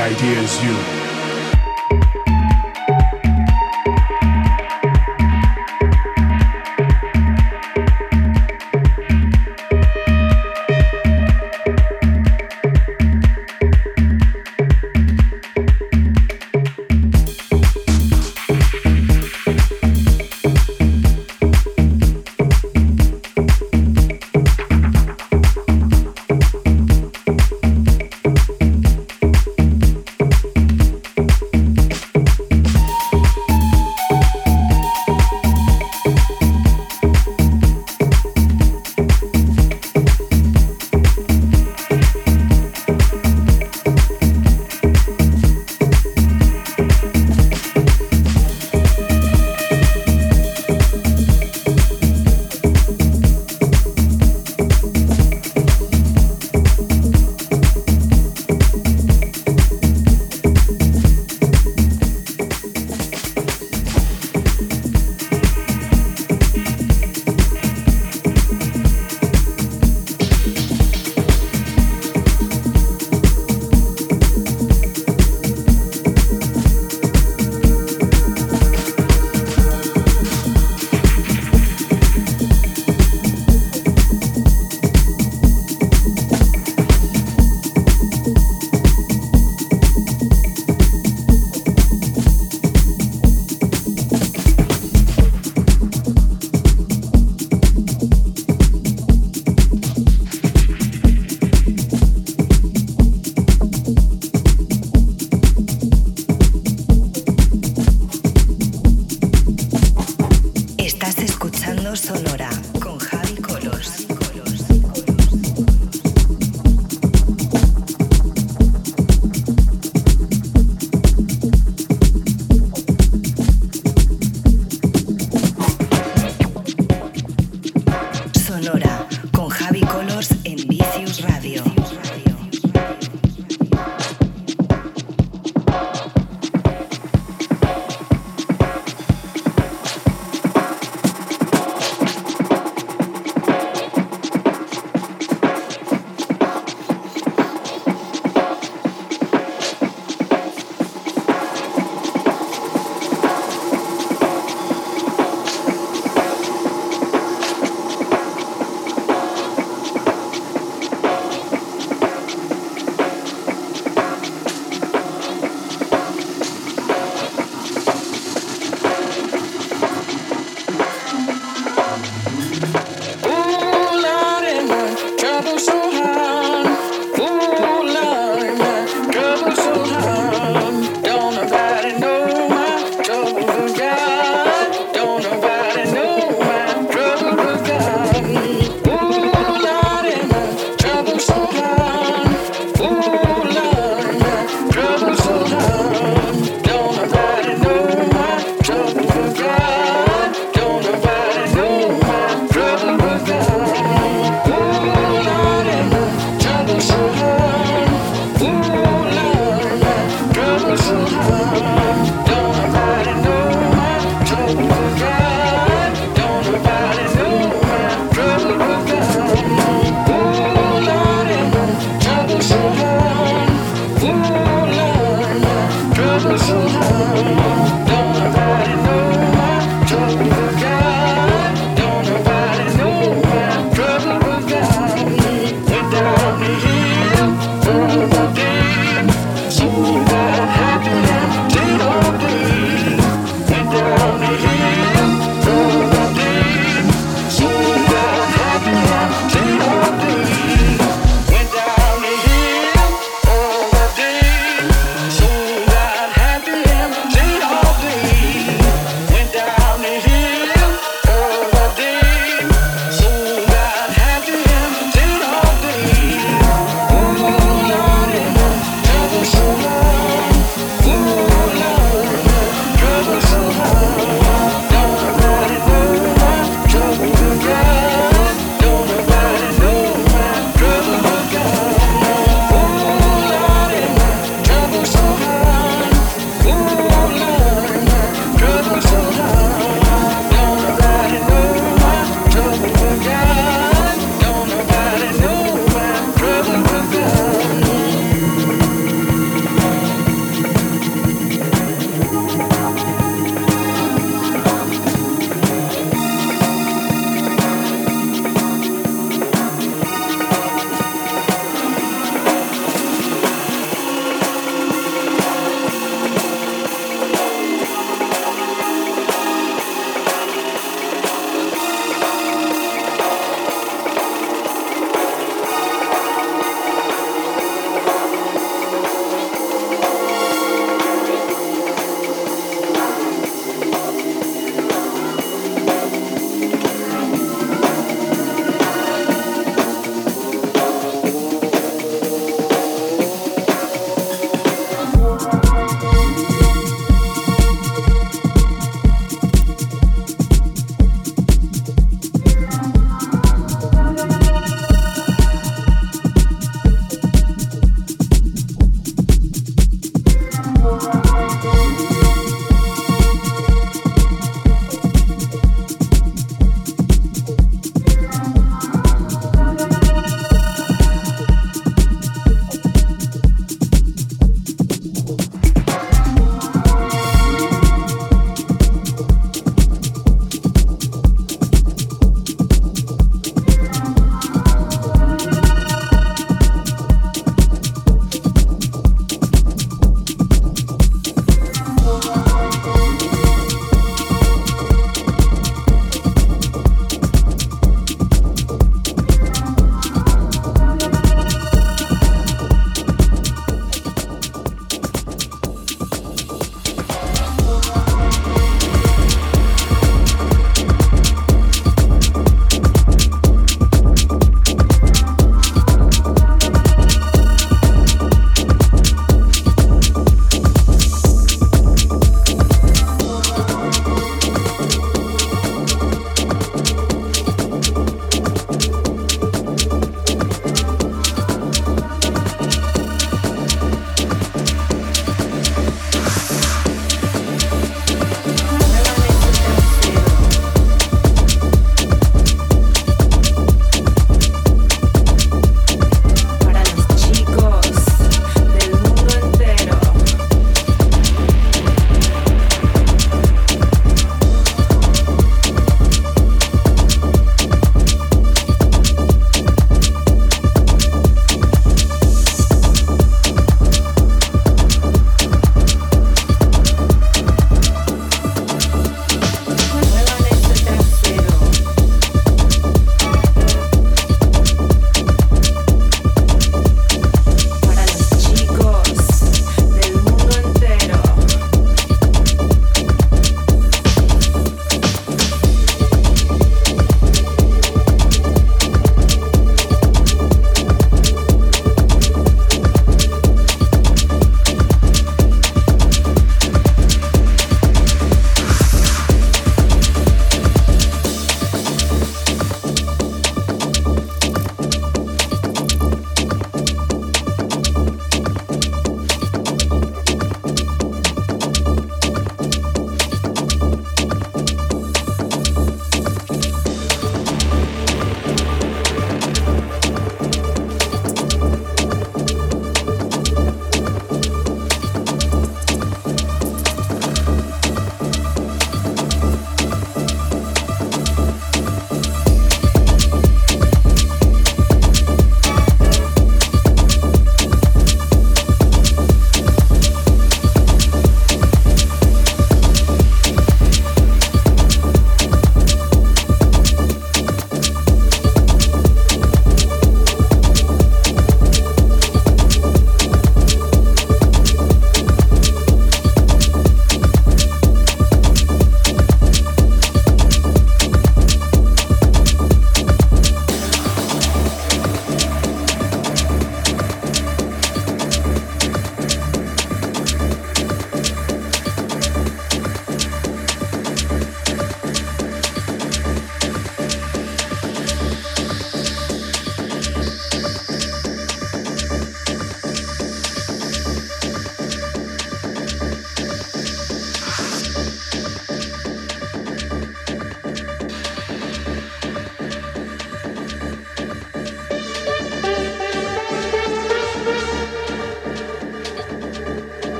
idea is you.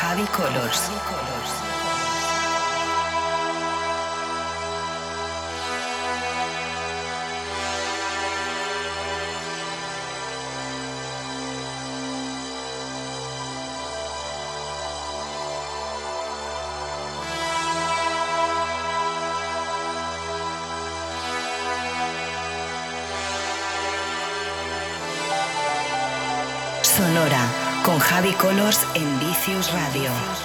Javi Colors. Sonora con Javi Colors en Feels Radio.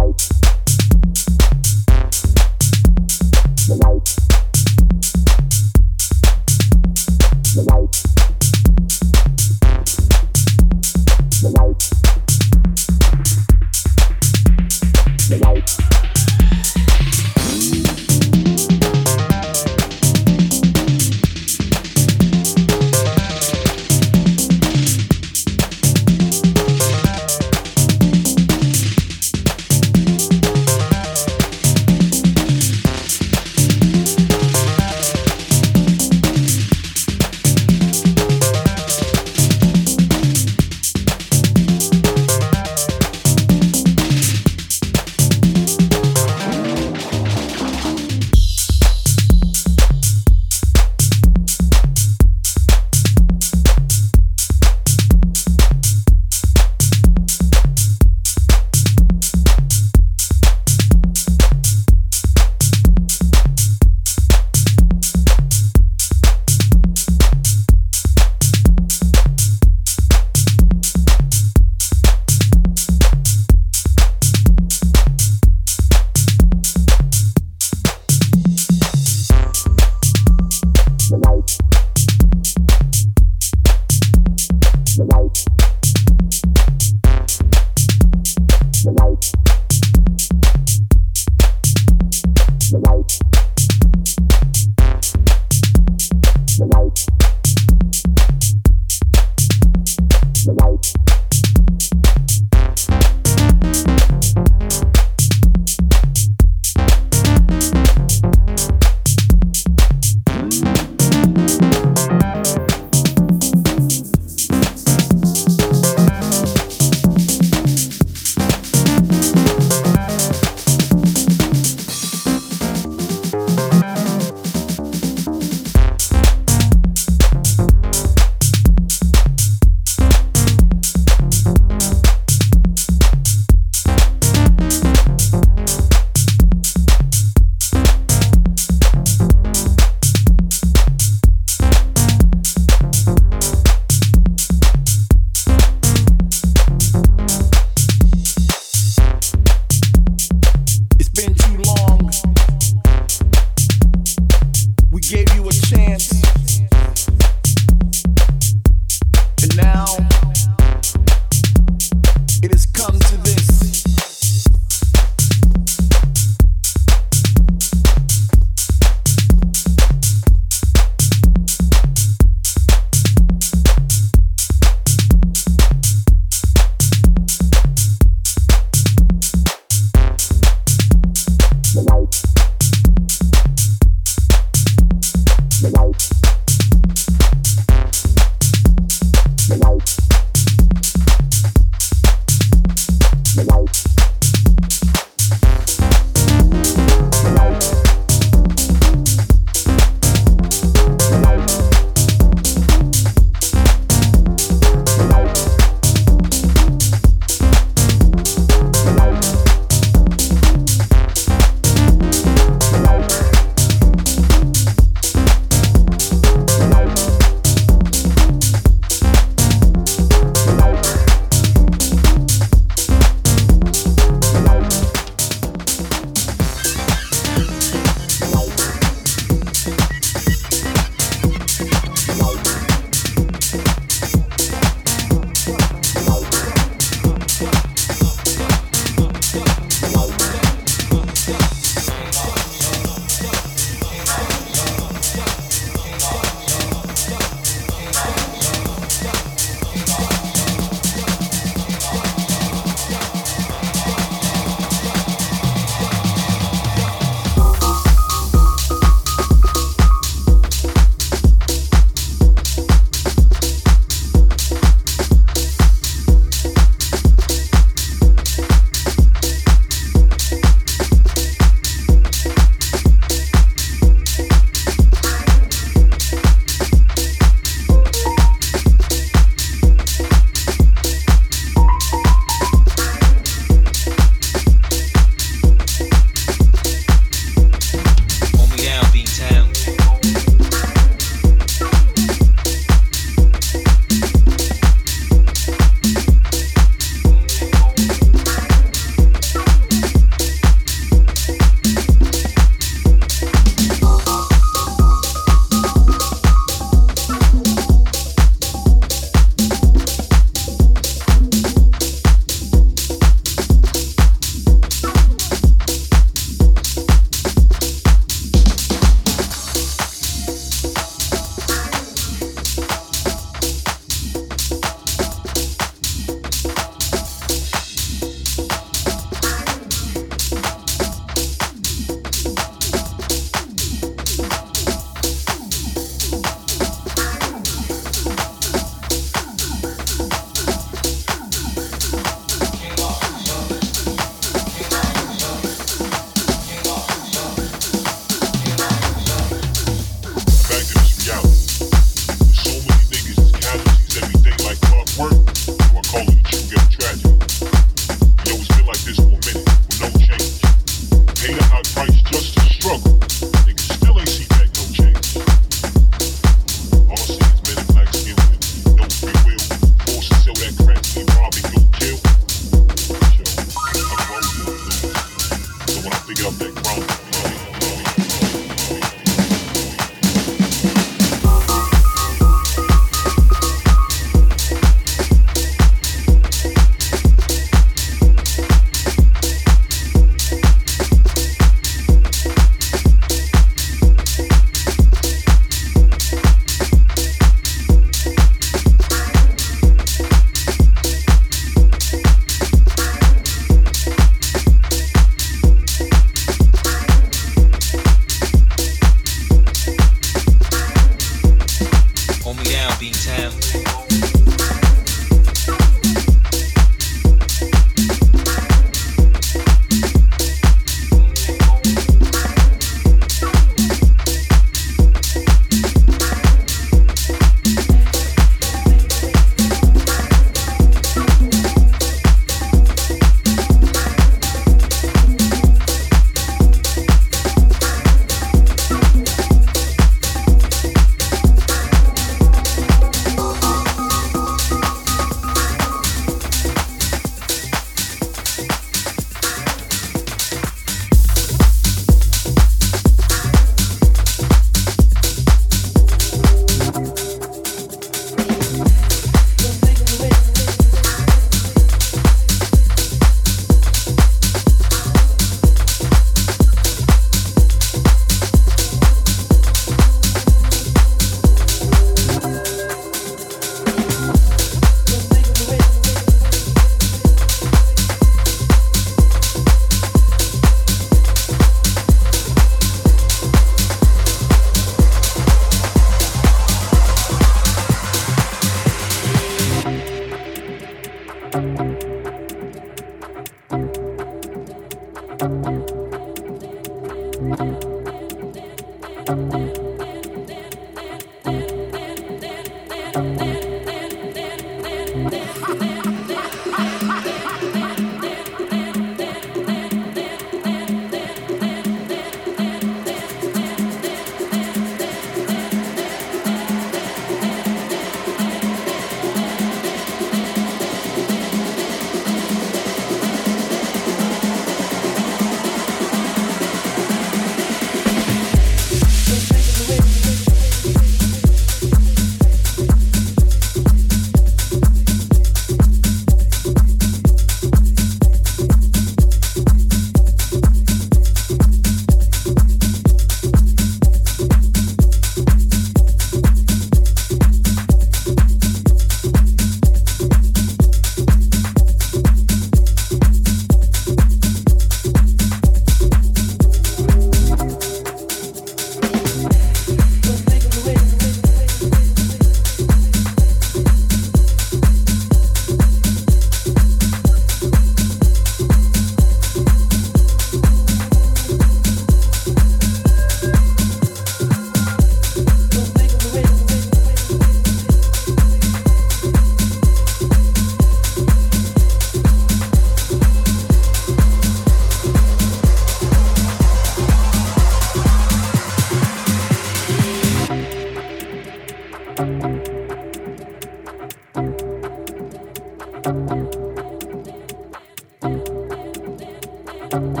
Thank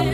you.